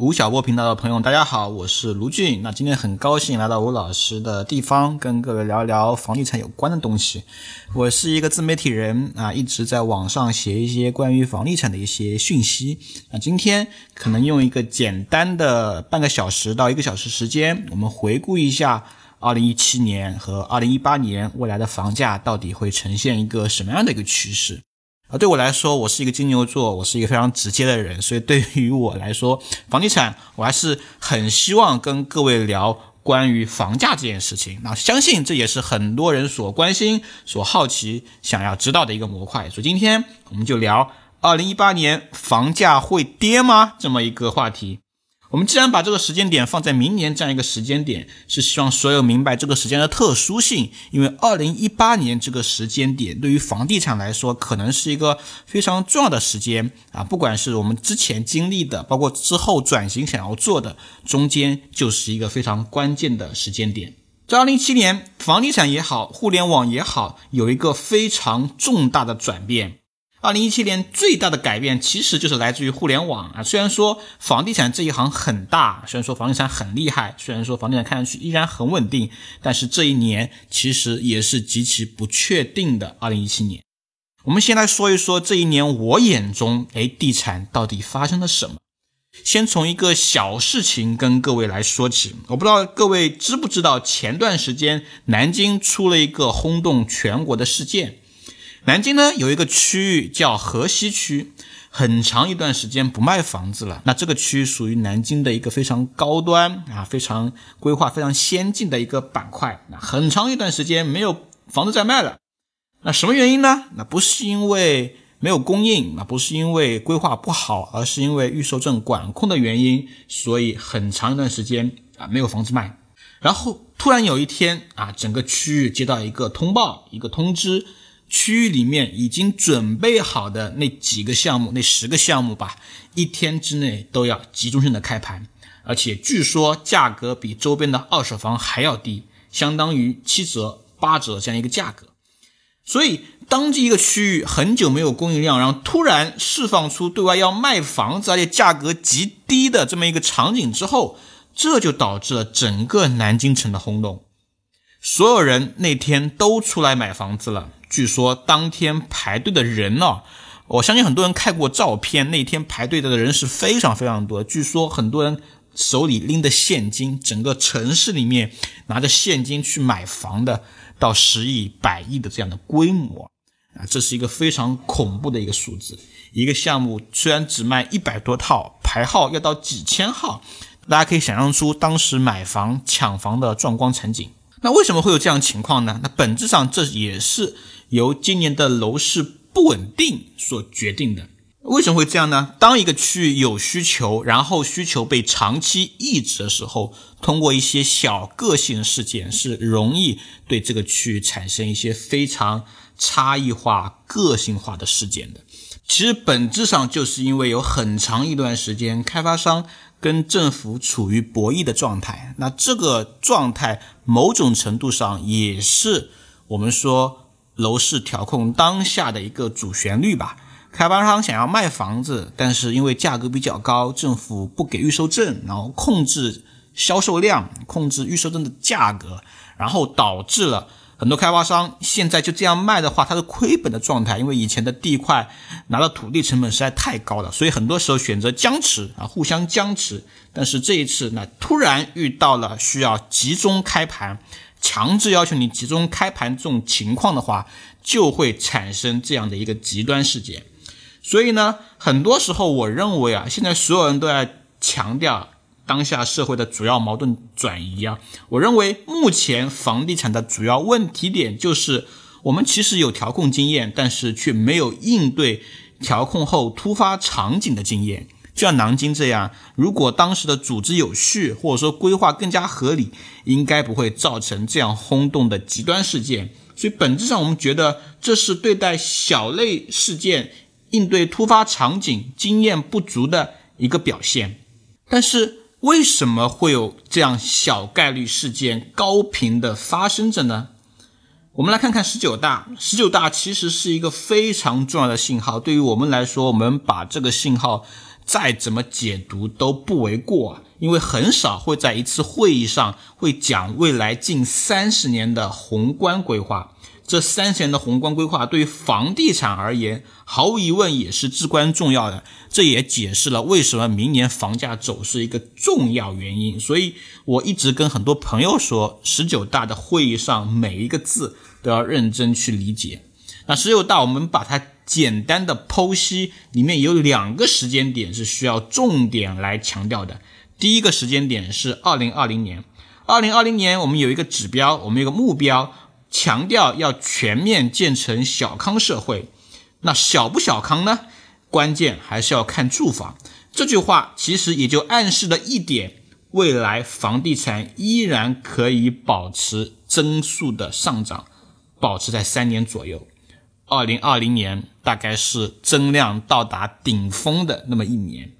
吴晓波频道的朋友，大家好，我是卢俊。那今天很高兴来到吴老师的地方，跟各位聊一聊房地产有关的东西。我是一个自媒体人啊，一直在网上写一些关于房地产的一些讯息。那今天可能用一个简单的半个小时到一个小时时间，我们回顾一下二零一七年和二零一八年未来的房价到底会呈现一个什么样的一个趋势。啊，对我来说，我是一个金牛座，我是一个非常直接的人，所以对于我来说，房地产我还是很希望跟各位聊关于房价这件事情。那相信这也是很多人所关心、所好奇、想要知道的一个模块。所以今天我们就聊二零一八年房价会跌吗？这么一个话题。我们既然把这个时间点放在明年这样一个时间点，是希望所有明白这个时间的特殊性。因为二零一八年这个时间点对于房地产来说，可能是一个非常重要的时间啊！不管是我们之前经历的，包括之后转型想要做的，中间就是一个非常关键的时间点。在二零一七年，房地产也好，互联网也好，有一个非常重大的转变。二零一七年最大的改变其实就是来自于互联网啊。虽然说房地产这一行很大，虽然说房地产很厉害，虽然说房地产看上去依然很稳定，但是这一年其实也是极其不确定的。二零一七年，我们先来说一说这一年我眼中，哎，地产到底发生了什么？先从一个小事情跟各位来说起。我不知道各位知不知道，前段时间南京出了一个轰动全国的事件。南京呢有一个区域叫河西区，很长一段时间不卖房子了。那这个区域属于南京的一个非常高端啊，非常规划非常先进的一个板块。那很长一段时间没有房子在卖了。那什么原因呢？那不是因为没有供应，那不是因为规划不好，而是因为预售证管控的原因，所以很长一段时间啊没有房子卖。然后突然有一天啊，整个区域接到一个通报，一个通知。区域里面已经准备好的那几个项目，那十个项目吧，一天之内都要集中性的开盘，而且据说价格比周边的二手房还要低，相当于七折、八折这样一个价格。所以，当这一个区域很久没有供应量，然后突然释放出对外要卖房子，而且价格极低的这么一个场景之后，这就导致了整个南京城的轰动，所有人那天都出来买房子了。据说当天排队的人呢，我相信很多人看过照片，那天排队的人是非常非常多。据说很多人手里拎着现金，整个城市里面拿着现金去买房的，到十亿、百亿的这样的规模啊，这是一个非常恐怖的一个数字。一个项目虽然只卖一百多套，排号要到几千号，大家可以想象出当时买房抢房的壮观场景。那为什么会有这样情况呢？那本质上这也是。由今年的楼市不稳定所决定的，为什么会这样呢？当一个区域有需求，然后需求被长期抑制的时候，通过一些小个性事件是容易对这个区域产生一些非常差异化、个性化的事件的。其实本质上就是因为有很长一段时间，开发商跟政府处于博弈的状态，那这个状态某种程度上也是我们说。楼市调控当下的一个主旋律吧，开发商想要卖房子，但是因为价格比较高，政府不给预售证，然后控制销售量，控制预售证的价格，然后导致了很多开发商现在就这样卖的话，它是亏本的状态，因为以前的地块拿到土地成本实在太高了，所以很多时候选择僵持啊，互相僵持。但是这一次呢，突然遇到了需要集中开盘。强制要求你集中开盘这种情况的话，就会产生这样的一个极端事件。所以呢，很多时候我认为啊，现在所有人都在强调当下社会的主要矛盾转移啊。我认为目前房地产的主要问题点就是，我们其实有调控经验，但是却没有应对调控后突发场景的经验。就像南京这样，如果当时的组织有序，或者说规划更加合理，应该不会造成这样轰动的极端事件。所以本质上，我们觉得这是对待小类事件、应对突发场景经验不足的一个表现。但是，为什么会有这样小概率事件高频的发生着呢？我们来看看十九大。十九大其实是一个非常重要的信号，对于我们来说，我们把这个信号。再怎么解读都不为过啊，因为很少会在一次会议上会讲未来近三十年的宏观规划。这三十年的宏观规划对于房地产而言，毫无疑问也是至关重要的。这也解释了为什么明年房价走势一个重要原因。所以我一直跟很多朋友说，十九大的会议上每一个字都要认真去理解。那十九大我们把它简单的剖析，里面有两个时间点是需要重点来强调的。第一个时间点是二零二零年，二零二零年我们有一个指标，我们有个目标。强调要全面建成小康社会，那小不小康呢？关键还是要看住房。这句话其实也就暗示了一点：未来房地产依然可以保持增速的上涨，保持在三年左右。二零二零年大概是增量到达顶峰的那么一年。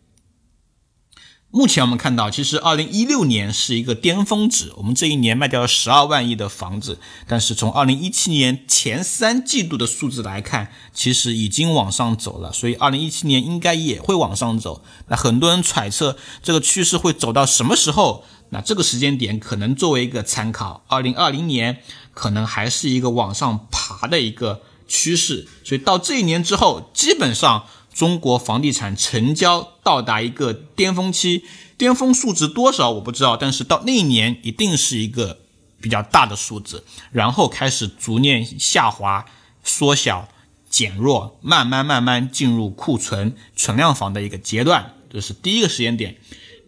目前我们看到，其实二零一六年是一个巅峰值，我们这一年卖掉了十二万亿的房子。但是从二零一七年前三季度的数字来看，其实已经往上走了，所以二零一七年应该也会往上走。那很多人揣测这个趋势会走到什么时候？那这个时间点可能作为一个参考，二零二零年可能还是一个往上爬的一个趋势。所以到这一年之后，基本上。中国房地产成交到达一个巅峰期，巅峰数值多少我不知道，但是到那一年一定是一个比较大的数字，然后开始逐年下滑、缩小、减弱，慢慢慢慢进入库存存量房的一个阶段，这是第一个时间点。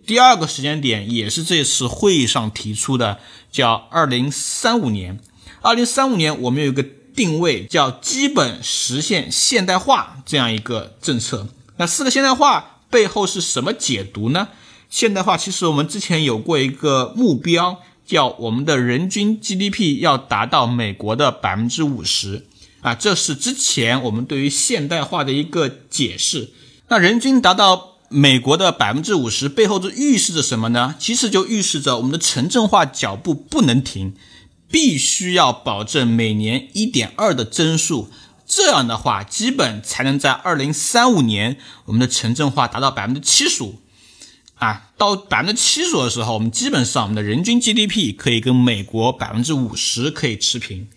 第二个时间点也是这次会议上提出的，叫二零三五年。二零三五年我们有一个。定位叫基本实现现代化这样一个政策。那四个现代化背后是什么解读呢？现代化其实我们之前有过一个目标，叫我们的人均 GDP 要达到美国的百分之五十啊，这是之前我们对于现代化的一个解释。那人均达到美国的百分之五十背后就预示着什么呢？其实就预示着我们的城镇化脚步不能停。必须要保证每年一点二的增速，这样的话，基本才能在二零三五年我们的城镇化达到百分之七十五。啊，到百分之七十的时候，我们基本上我们的人均 GDP 可以跟美国百分之五十可以持平。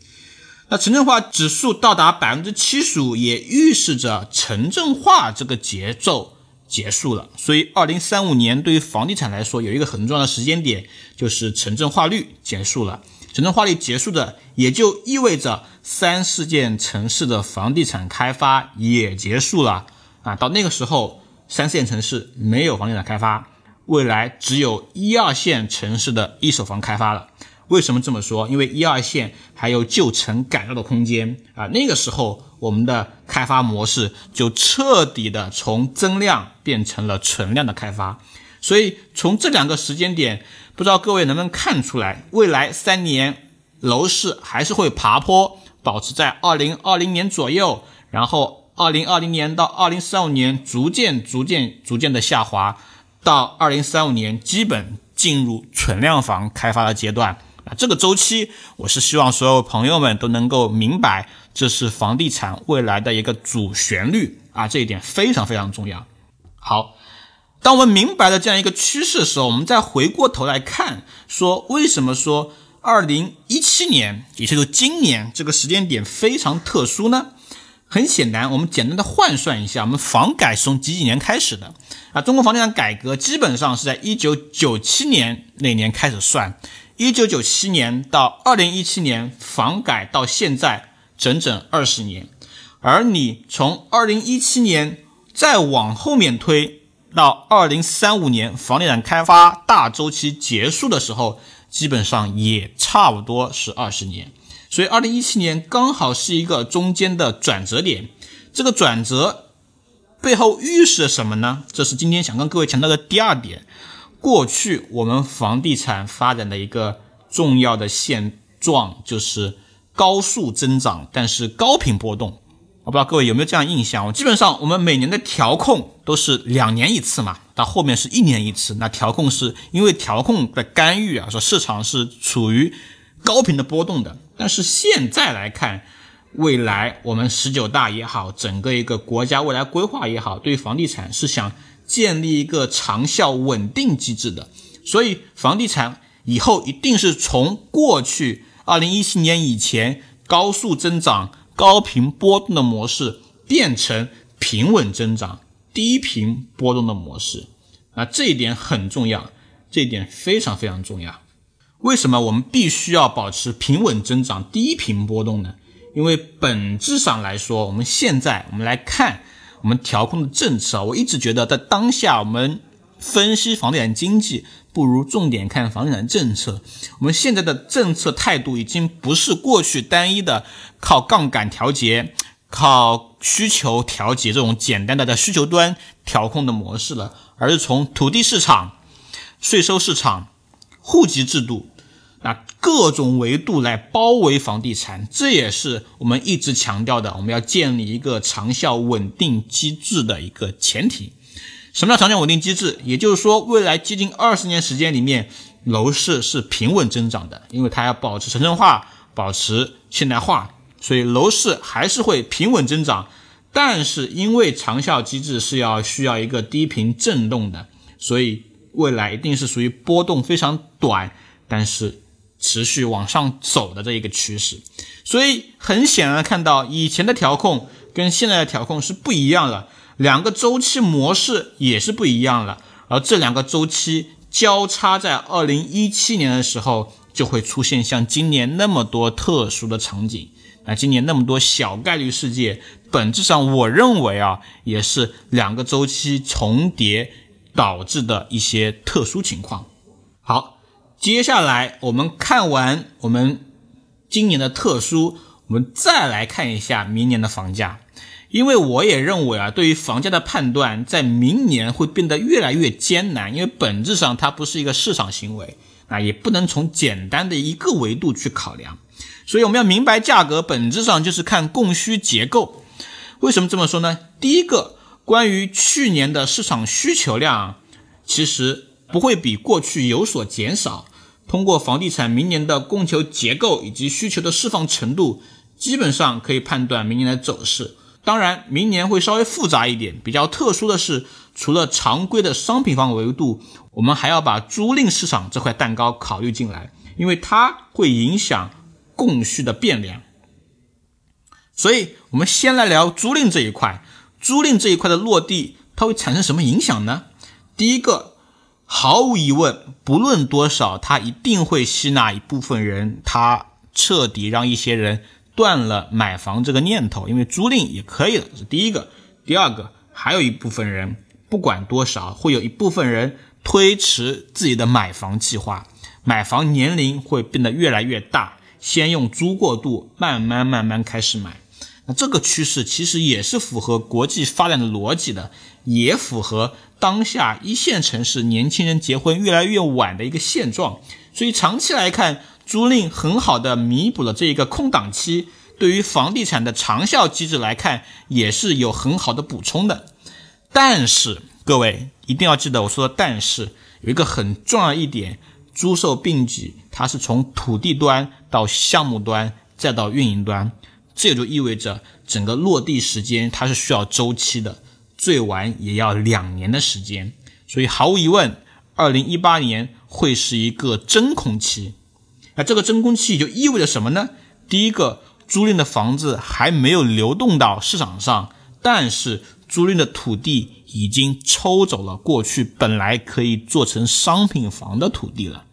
那城镇化指数到达百分之七十五，也预示着城镇化这个节奏结束了。所以，二零三五年对于房地产来说，有一个很重要的时间点，就是城镇化率结束了。城镇化率结束的，也就意味着三四线城市的房地产开发也结束了啊！到那个时候，三四线城市没有房地产开发，未来只有一二线城市的一手房开发了。为什么这么说？因为一二线还有旧城改造的空间啊！那个时候，我们的开发模式就彻底的从增量变成了存量的开发。所以，从这两个时间点。不知道各位能不能看出来，未来三年楼市还是会爬坡，保持在二零二零年左右，然后二零二零年到二零三五年逐渐、逐渐、逐渐的下滑，到二零三五年基本进入存量房开发的阶段。啊，这个周期，我是希望所有朋友们都能够明白，这是房地产未来的一个主旋律啊，这一点非常非常重要。好。当我们明白了这样一个趋势的时候，我们再回过头来看，说为什么说二零一七年，也就是今年这个时间点非常特殊呢？很显然，我们简单的换算一下，我们房改从几几年开始的？啊，中国房地产改革基本上是在一九九七年那年开始算，一九九七年到二零一七年，房改到现在整整二十年，而你从二零一七年再往后面推。到二零三五年房地产开发大周期结束的时候，基本上也差不多是二十年，所以二零一七年刚好是一个中间的转折点。这个转折背后预示着什么呢？这是今天想跟各位强调的第二点。过去我们房地产发展的一个重要的现状就是高速增长，但是高频波动。我不知道各位有没有这样印象？我基本上我们每年的调控都是两年一次嘛，到后面是一年一次。那调控是因为调控的干预啊，说市场是处于高频的波动的。但是现在来看，未来我们十九大也好，整个一个国家未来规划也好，对于房地产是想建立一个长效稳定机制的。所以，房地产以后一定是从过去二零一七年以前高速增长、高频波动的模式，变成平稳增长、低频波动的模式。啊，这一点很重要，这一点非常非常重要。为什么我们必须要保持平稳增长、低频波动呢？因为本质上来说，我们现在我们来看我们调控的政策，我一直觉得在当下我们分析房地产经济。不如重点看房地产政策。我们现在的政策态度已经不是过去单一的靠杠杆调节、靠需求调节这种简单的在需求端调控的模式了，而是从土地市场、税收市场、户籍制度那各种维度来包围房地产。这也是我们一直强调的，我们要建立一个长效稳定机制的一个前提。什么叫长久稳定机制？也就是说，未来接近二十年时间里面，楼市是平稳增长的，因为它要保持城镇化、保持现代化，所以楼市还是会平稳增长。但是因为长效机制是要需要一个低频震动的，所以未来一定是属于波动非常短，但是持续往上走的这一个趋势。所以很显然看到，以前的调控跟现在的调控是不一样了。两个周期模式也是不一样了，而这两个周期交叉在二零一七年的时候，就会出现像今年那么多特殊的场景。那今年那么多小概率事件，本质上我认为啊，也是两个周期重叠导致的一些特殊情况。好，接下来我们看完我们今年的特殊，我们再来看一下明年的房价。因为我也认为啊，对于房价的判断，在明年会变得越来越艰难，因为本质上它不是一个市场行为啊，也不能从简单的一个维度去考量。所以我们要明白，价格本质上就是看供需结构。为什么这么说呢？第一个，关于去年的市场需求量，其实不会比过去有所减少。通过房地产明年的供求结构以及需求的释放程度，基本上可以判断明年的走势。当然，明年会稍微复杂一点。比较特殊的是，除了常规的商品房维度，我们还要把租赁市场这块蛋糕考虑进来，因为它会影响供需的变量。所以，我们先来聊租赁这一块。租赁这一块的落地，它会产生什么影响呢？第一个，毫无疑问，不论多少，它一定会吸纳一部分人，它彻底让一些人。断了买房这个念头，因为租赁也可以了，这是第一个。第二个，还有一部分人，不管多少，会有一部分人推迟自己的买房计划，买房年龄会变得越来越大，先用租过渡，慢慢慢慢开始买。那这个趋势其实也是符合国际发展的逻辑的，也符合当下一线城市年轻人结婚越来越晚的一个现状。所以长期来看。租赁很好的弥补了这一个空档期，对于房地产的长效机制来看，也是有很好的补充的。但是各位一定要记得我说的，但是有一个很重要一点，租售并举，它是从土地端到项目端再到运营端，这也就意味着整个落地时间它是需要周期的，最晚也要两年的时间。所以毫无疑问，二零一八年会是一个真空期。那这个真空期就意味着什么呢？第一个，租赁的房子还没有流动到市场上，但是租赁的土地已经抽走了过去本来可以做成商品房的土地了，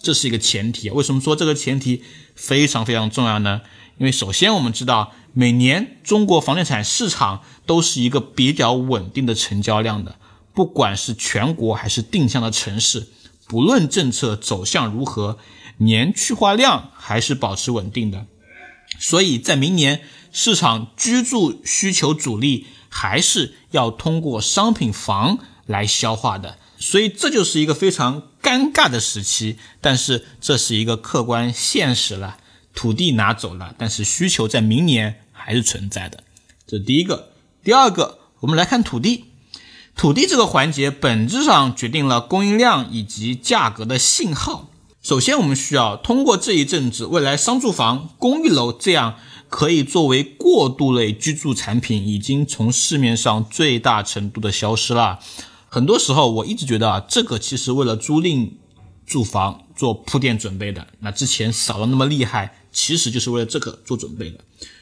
这是一个前提。为什么说这个前提非常非常重要呢？因为首先我们知道，每年中国房地产市场都是一个比较稳定的成交量的，不管是全国还是定向的城市，不论政策走向如何。年去化量还是保持稳定的，所以在明年市场居住需求主力还是要通过商品房来消化的，所以这就是一个非常尴尬的时期。但是这是一个客观现实了，土地拿走了，但是需求在明年还是存在的。这第一个，第二个，我们来看土地，土地这个环节本质上决定了供应量以及价格的信号。首先，我们需要通过这一阵子，未来商住房、公寓楼这样可以作为过渡类居住产品，已经从市面上最大程度的消失了。很多时候我一直觉得啊，这个其实为了租赁住房做铺垫准备的。那之前少了那么厉害，其实就是为了这个做准备的。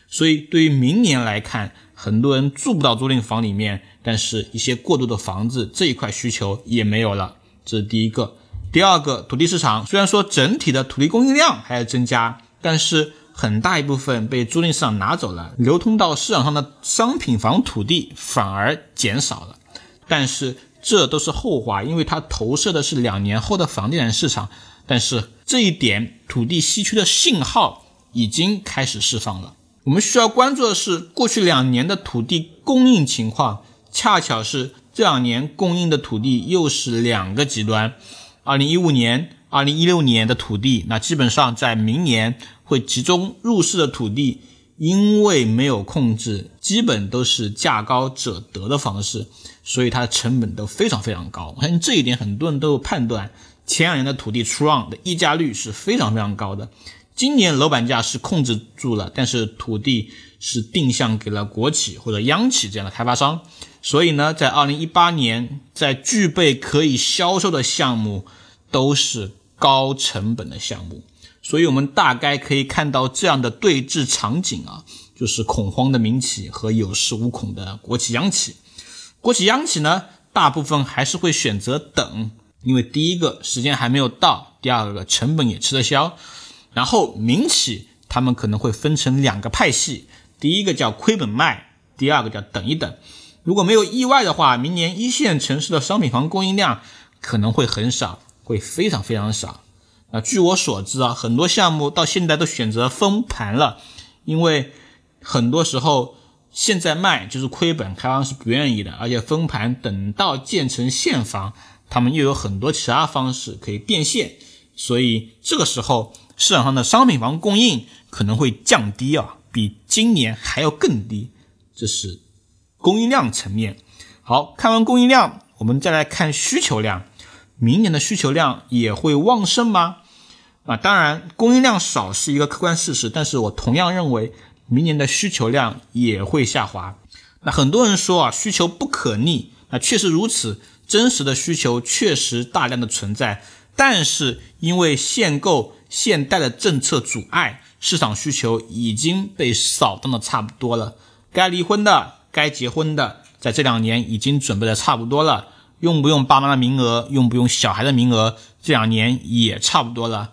所以对于明年来看，很多人住不到租赁房里面，但是一些过渡的房子这一块需求也没有了。这是第一个。第二个，土地市场虽然说整体的土地供应量还在增加，但是很大一部分被租赁市场拿走了，流通到市场上的商品房土地反而减少了。但是这都是后话，因为它投射的是两年后的房地产市场。但是这一点土地稀缺的信号已经开始释放了。我们需要关注的是过去两年的土地供应情况，恰巧是这两年供应的土地又是两个极端。二零一五年、二零一六年的土地，那基本上在明年会集中入市的土地，因为没有控制，基本都是价高者得的方式，所以它的成本都非常非常高。我相信这一点很多人都有判断。前两年的土地出让的溢价率是非常非常高的，今年楼板价是控制住了，但是土地是定向给了国企或者央企这样的开发商。所以呢，在二零一八年，在具备可以销售的项目，都是高成本的项目。所以我们大概可以看到这样的对峙场景啊，就是恐慌的民企和有恃无恐的国企央企。国企央企呢，大部分还是会选择等，因为第一个时间还没有到，第二个成本也吃得消。然后民企他们可能会分成两个派系，第一个叫亏本卖，第二个叫等一等。如果没有意外的话，明年一线城市的商品房供应量可能会很少，会非常非常少。啊，据我所知啊，很多项目到现在都选择封盘了，因为很多时候现在卖就是亏本，开发商是不愿意的，而且封盘等到建成现房，他们又有很多其他方式可以变现，所以这个时候市场上的商品房供应可能会降低啊，比今年还要更低，这是。供应量层面，好看完供应量，我们再来看需求量。明年的需求量也会旺盛吗？啊，当然，供应量少是一个客观事实，但是我同样认为明年的需求量也会下滑。那很多人说啊，需求不可逆，那确实如此，真实的需求确实大量的存在，但是因为限购、限贷的政策阻碍，市场需求已经被扫荡的差不多了，该离婚的。该结婚的，在这两年已经准备的差不多了，用不用爸妈的名额，用不用小孩的名额，这两年也差不多了。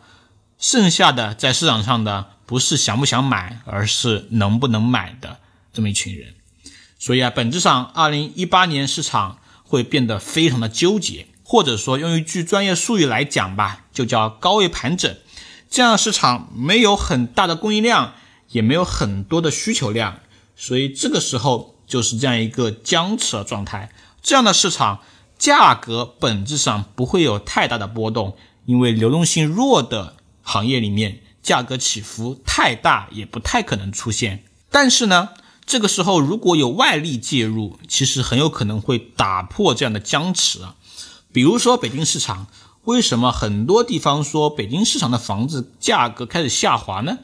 剩下的在市场上的，不是想不想买，而是能不能买的这么一群人。所以啊，本质上，二零一八年市场会变得非常的纠结，或者说用一句专业术语来讲吧，就叫高位盘整。这样市场没有很大的供应量，也没有很多的需求量，所以这个时候。就是这样一个僵持的状态，这样的市场价格本质上不会有太大的波动，因为流动性弱的行业里面价格起伏太大也不太可能出现。但是呢，这个时候如果有外力介入，其实很有可能会打破这样的僵持啊。比如说北京市场，为什么很多地方说北京市场的房子价格开始下滑呢？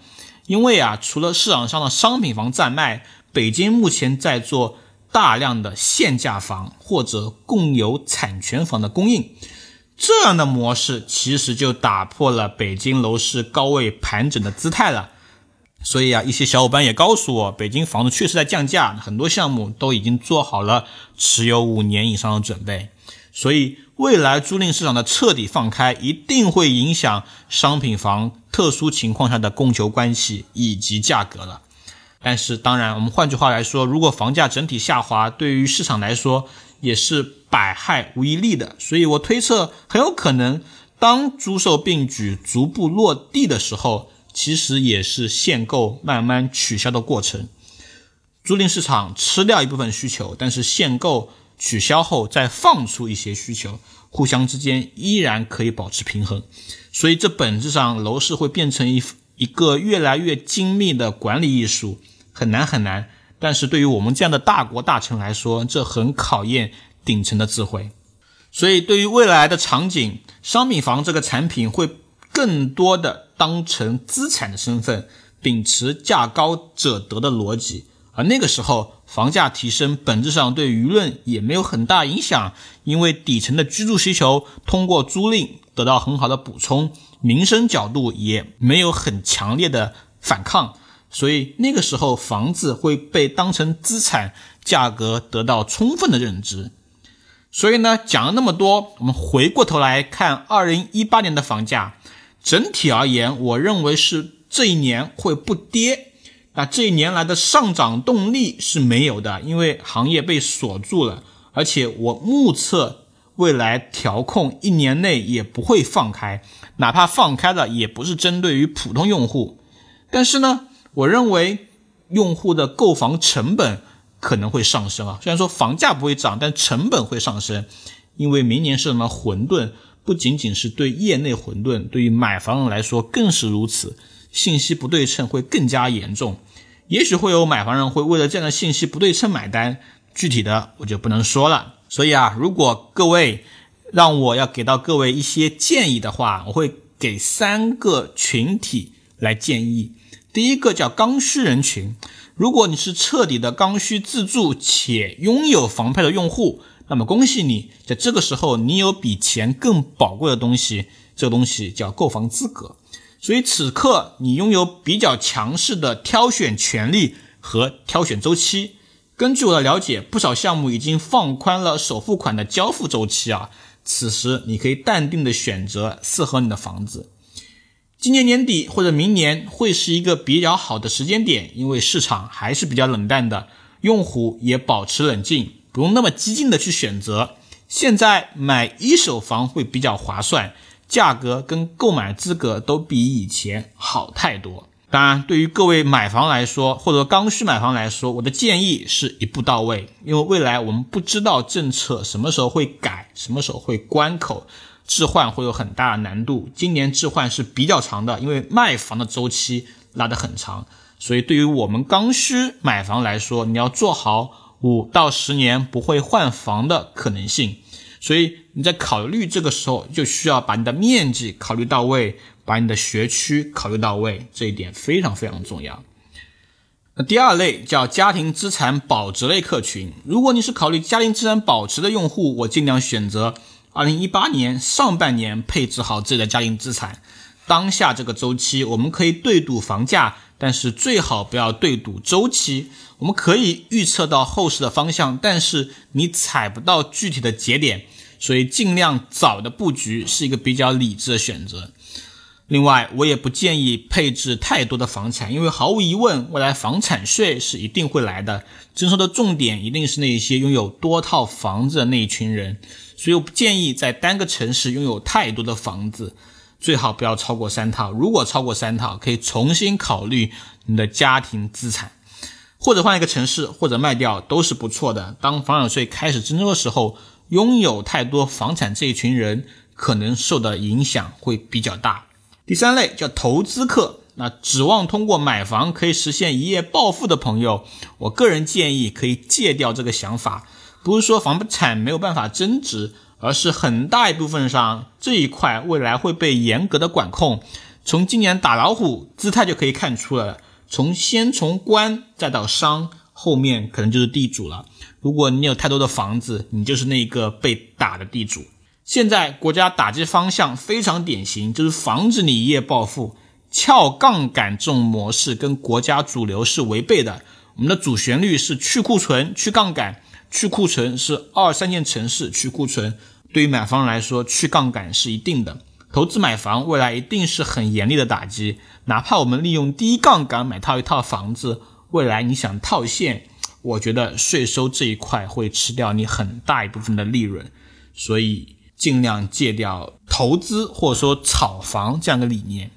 因为啊，除了市场上的商品房在卖。北京目前在做大量的限价房或者共有产权房的供应，这样的模式其实就打破了北京楼市高位盘整的姿态了。所以啊，一些小伙伴也告诉我，北京房子确实在降价，很多项目都已经做好了持有五年以上的准备。所以未来租赁市场的彻底放开，一定会影响商品房特殊情况下的供求关系以及价格了。但是，当然，我们换句话来说，如果房价整体下滑，对于市场来说也是百害无一利的。所以我推测，很有可能当租售并举逐步落地的时候，其实也是限购慢慢取消的过程。租赁市场吃掉一部分需求，但是限购取消后再放出一些需求，互相之间依然可以保持平衡。所以，这本质上楼市会变成一一个越来越精密的管理艺术。很难很难，但是对于我们这样的大国大城来说，这很考验顶层的智慧。所以，对于未来的场景，商品房这个产品会更多的当成资产的身份，秉持价高者得的逻辑，而那个时候房价提升本质上对舆论也没有很大影响，因为底层的居住需求通过租赁得到很好的补充，民生角度也没有很强烈的反抗，所以那个时候房子会被当成资产，价格得到充分的认知。所以呢，讲了那么多，我们回过头来看二零一八年的房价，整体而言，我认为是这一年会不跌。那这一年来的上涨动力是没有的，因为行业被锁住了，而且我目测未来调控一年内也不会放开，哪怕放开了，也不是针对于普通用户。但是呢，我认为用户的购房成本。可能会上升啊，虽然说房价不会涨，但成本会上升，因为明年是什么混沌，不仅仅是对业内混沌，对于买房人来说更是如此，信息不对称会更加严重，也许会有买房人会为了这样的信息不对称买单，具体的我就不能说了。所以啊，如果各位让我要给到各位一些建议的话，我会给三个群体来建议，第一个叫刚需人群。如果你是彻底的刚需自住且拥有房票的用户，那么恭喜你，在这个时候你有比钱更宝贵的东西，这个东西叫购房资格。所以此刻你拥有比较强势的挑选权利和挑选周期。根据我的了解，不少项目已经放宽了首付款的交付周期啊，此时你可以淡定的选择适合你的房子。今年年底或者明年会是一个比较好的时间点，因为市场还是比较冷淡的，用户也保持冷静，不用那么激进的去选择。现在买一手房会比较划算，价格跟购买资格都比以前好太多。当然，对于各位买房来说，或者刚需买房来说，我的建议是一步到位，因为未来我们不知道政策什么时候会改，什么时候会关口。置换会有很大的难度，今年置换是比较长的，因为卖房的周期拉得很长，所以对于我们刚需买房来说，你要做好五到十年不会换房的可能性。所以你在考虑这个时候，就需要把你的面积考虑到位，把你的学区考虑到位，这一点非常非常重要。那第二类叫家庭资产保值类客群，如果你是考虑家庭资产保值的用户，我尽量选择。二零一八年上半年配置好自己的家庭资产，当下这个周期我们可以对赌房价，但是最好不要对赌周期。我们可以预测到后市的方向，但是你踩不到具体的节点，所以尽量早的布局是一个比较理智的选择。另外，我也不建议配置太多的房产，因为毫无疑问，未来房产税是一定会来的，征收的重点一定是那些拥有多套房子的那一群人。所以我不建议在单个城市拥有太多的房子，最好不要超过三套。如果超过三套，可以重新考虑你的家庭资产，或者换一个城市，或者卖掉都是不错的。当房产税开始征收的时候，拥有太多房产这一群人可能受的影响会比较大。第三类叫投资客，那指望通过买房可以实现一夜暴富的朋友，我个人建议可以戒掉这个想法。不是说房产没有办法增值，而是很大一部分上这一块未来会被严格的管控。从今年打老虎姿态就可以看出了，从先从官再到商，后面可能就是地主了。如果你有太多的房子，你就是那个被打的地主。现在国家打击方向非常典型，就是防止你一夜暴富。撬杠杆这种模式跟国家主流是违背的。我们的主旋律是去库存、去杠杆。去库存是二三线城市去库存，对于买房来说，去杠杆是一定的。投资买房未来一定是很严厉的打击，哪怕我们利用低杠杆买套一套房子，未来你想套现，我觉得税收这一块会吃掉你很大一部分的利润，所以尽量戒掉投资或者说炒房这样的理念。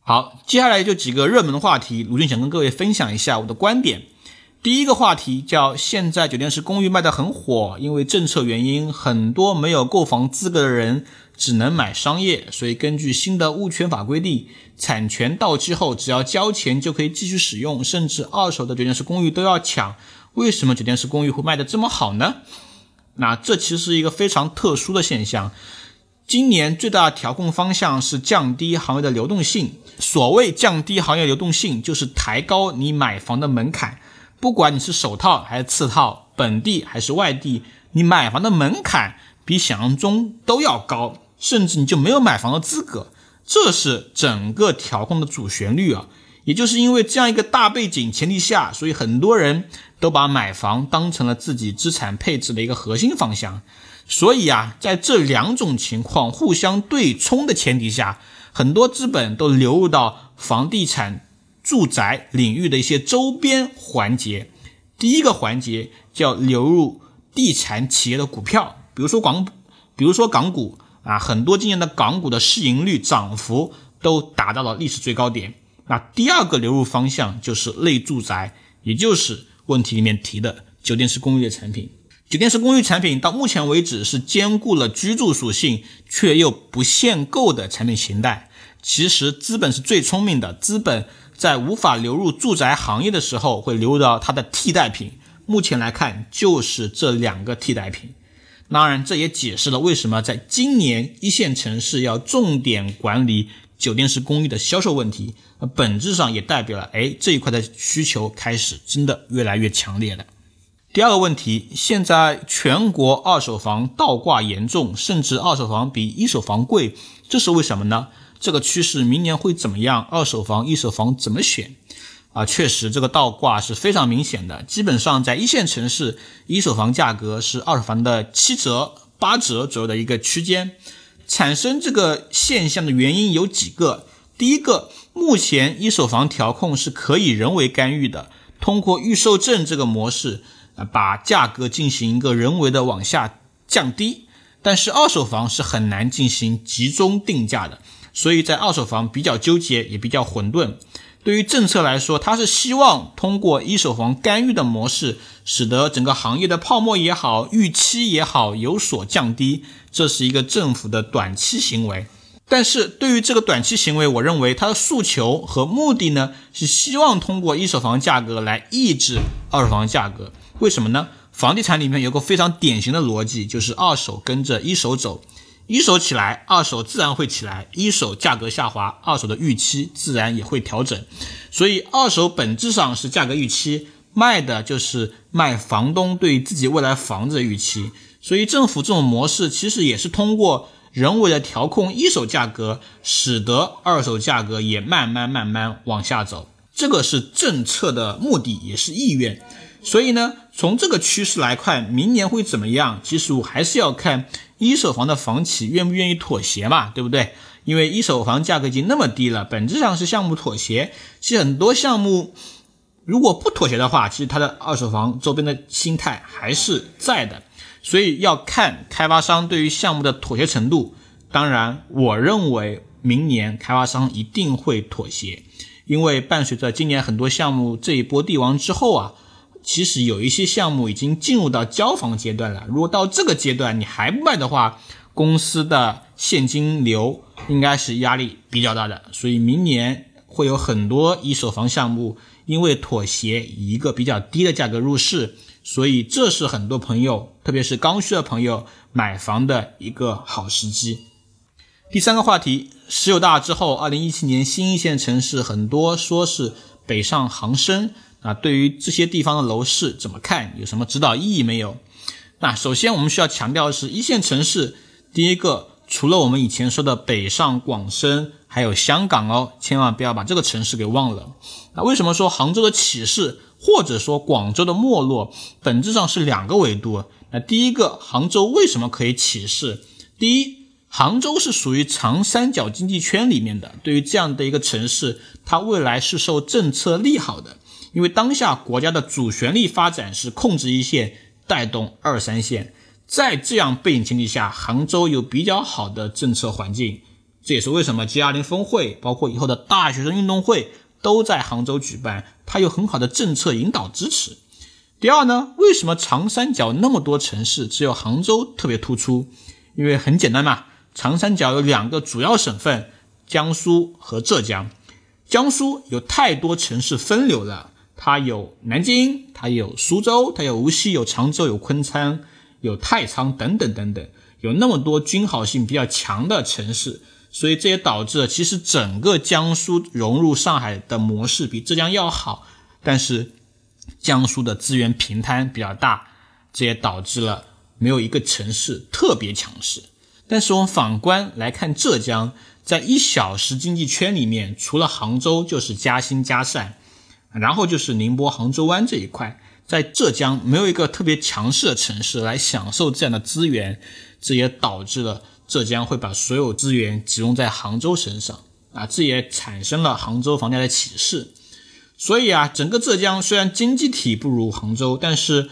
好，接下来就几个热门的话题，卢俊想跟各位分享一下我的观点。第一个话题叫现在酒店式公寓卖得很火，因为政策原因，很多没有购房资格的人只能买商业。所以根据新的物权法规定，产权到期后只要交钱就可以继续使用，甚至二手的酒店式公寓都要抢。为什么酒店式公寓会卖得这么好呢？那这其实是一个非常特殊的现象。今年最大的调控方向是降低行业的流动性。所谓降低行业流动性，就是抬高你买房的门槛。不管你是首套还是次套，本地还是外地，你买房的门槛比想象中都要高，甚至你就没有买房的资格。这是整个调控的主旋律啊。也就是因为这样一个大背景前提下，所以很多人都把买房当成了自己资产配置的一个核心方向。所以啊，在这两种情况互相对冲的前提下，很多资本都流入到房地产、住宅领域的一些周边环节。第一个环节叫流入地产企业的股票，比如说港，比如说港股啊，很多今年的港股的市盈率涨幅都达到了历史最高点。那第二个流入方向就是类住宅，也就是问题里面提的酒店式公寓的产品。酒店式公寓产品到目前为止是兼顾了居住属性却又不限购的产品形态。其实资本是最聪明的，资本在无法流入住宅行业的时候，会流入到它的替代品。目前来看，就是这两个替代品。当然，这也解释了为什么在今年一线城市要重点管理。酒店式公寓的销售问题，那本质上也代表了，哎，这一块的需求开始真的越来越强烈了。第二个问题，现在全国二手房倒挂严重，甚至二手房比一手房贵，这是为什么呢？这个趋势明年会怎么样？二手房、一手房怎么选？啊，确实这个倒挂是非常明显的，基本上在一线城市，一手房价格是二手房的七折、八折左右的一个区间。产生这个现象的原因有几个。第一个，目前一手房调控是可以人为干预的，通过预售证这个模式，啊，把价格进行一个人为的往下降低。但是二手房是很难进行集中定价的，所以在二手房比较纠结，也比较混沌。对于政策来说，它是希望通过一手房干预的模式，使得整个行业的泡沫也好、预期也好有所降低。这是一个政府的短期行为。但是对于这个短期行为，我认为它的诉求和目的呢，是希望通过一手房价格来抑制二手房价格。为什么呢？房地产里面有个非常典型的逻辑，就是二手跟着一手走。一手起来，二手自然会起来；一手价格下滑，二手的预期自然也会调整。所以，二手本质上是价格预期，卖的就是卖房东对自己未来房子的预期。所以，政府这种模式其实也是通过人为的调控一手价格，使得二手价格也慢慢慢慢往下走。这个是政策的目的，也是意愿。所以呢，从这个趋势来看，明年会怎么样？其实我还是要看。一手房的房企愿不愿意妥协嘛？对不对？因为一手房价格已经那么低了，本质上是项目妥协。其实很多项目如果不妥协的话，其实它的二手房周边的心态还是在的。所以要看开发商对于项目的妥协程度。当然，我认为明年开发商一定会妥协，因为伴随着今年很多项目这一波地王之后啊。其实有一些项目已经进入到交房阶段了。如果到这个阶段你还不卖的话，公司的现金流应该是压力比较大的。所以明年会有很多一手房项目因为妥协以一个比较低的价格入市，所以这是很多朋友，特别是刚需的朋友买房的一个好时机。第三个话题，十九大之后，二零一七年新一线城市很多说是北上杭深。啊，对于这些地方的楼市怎么看？有什么指导意义没有？那首先我们需要强调的是，一线城市，第一个，除了我们以前说的北上广深，还有香港哦，千万不要把这个城市给忘了。那为什么说杭州的起势，或者说广州的没落，本质上是两个维度？那第一个，杭州为什么可以起势？第一，杭州是属于长三角经济圈里面的，对于这样的一个城市，它未来是受政策利好的。因为当下国家的主旋律发展是控制一线，带动二三线，在这样背景前提下，杭州有比较好的政策环境，这也是为什么 G20 峰会，包括以后的大学生运动会都在杭州举办，它有很好的政策引导支持。第二呢，为什么长三角那么多城市，只有杭州特别突出？因为很简单嘛，长三角有两个主要省份，江苏和浙江，江苏有太多城市分流了。它有南京，它有苏州，它有无锡，有常州，有昆昌，有太仓等等等等，有那么多均好性比较强的城市，所以这也导致了其实整个江苏融入上海的模式比浙江要好，但是江苏的资源平摊比较大，这也导致了没有一个城市特别强势。但是我们反观来看浙江，在一小时经济圈里面，除了杭州就是嘉兴、嘉善，然后就是宁波、杭州湾这一块，在浙江没有一个特别强势的城市来享受这样的资源，这也导致了浙江会把所有资源集中在杭州身上啊，这也产生了杭州房价的起势。所以啊，整个浙江虽然经济体不如杭州，但是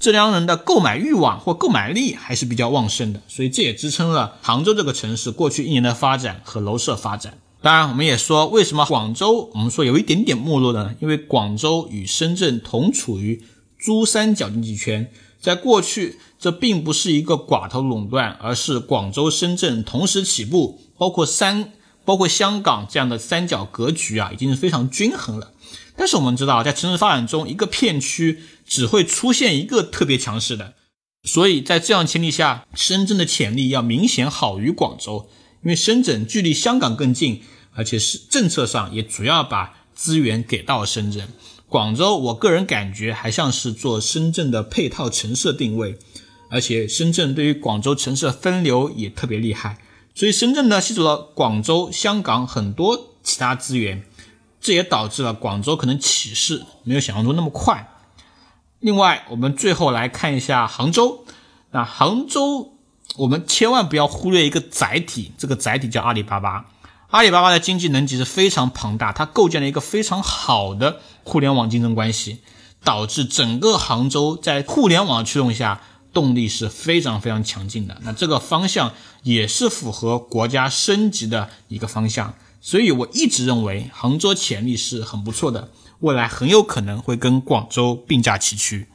浙江人的购买欲望或购买力还是比较旺盛的，所以这也支撑了杭州这个城市过去一年的发展和楼市发展。当然，我们也说为什么广州我们说有一点点没落呢？因为广州与深圳同处于珠三角经济圈，在过去这并不是一个寡头垄断，而是广州、深圳同时起步，包括三包括香港这样的三角格局啊，已经是非常均衡了。但是我们知道，在城市发展中，一个片区只会出现一个特别强势的，所以在这样前提下，深圳的潜力要明显好于广州，因为深圳距离香港更近，而且是政策上也主要把资源给到深圳。广州，我个人感觉还像是做深圳的配套城市定位，而且深圳对于广州城市的分流也特别厉害，所以深圳呢吸走了广州、香港很多其他资源。这也导致了广州可能起势没有想象中那么快。另外，我们最后来看一下杭州。那杭州，我们千万不要忽略一个载体，这个载体叫阿里巴巴。阿里巴巴的经济能级是非常庞大，它构建了一个非常好的互联网竞争关系，导致整个杭州在互联网驱动下动力是非常非常强劲的。那这个方向也是符合国家升级的一个方向。所以我一直认为杭州潜力是很不错的，未来很有可能会跟广州并驾齐驱。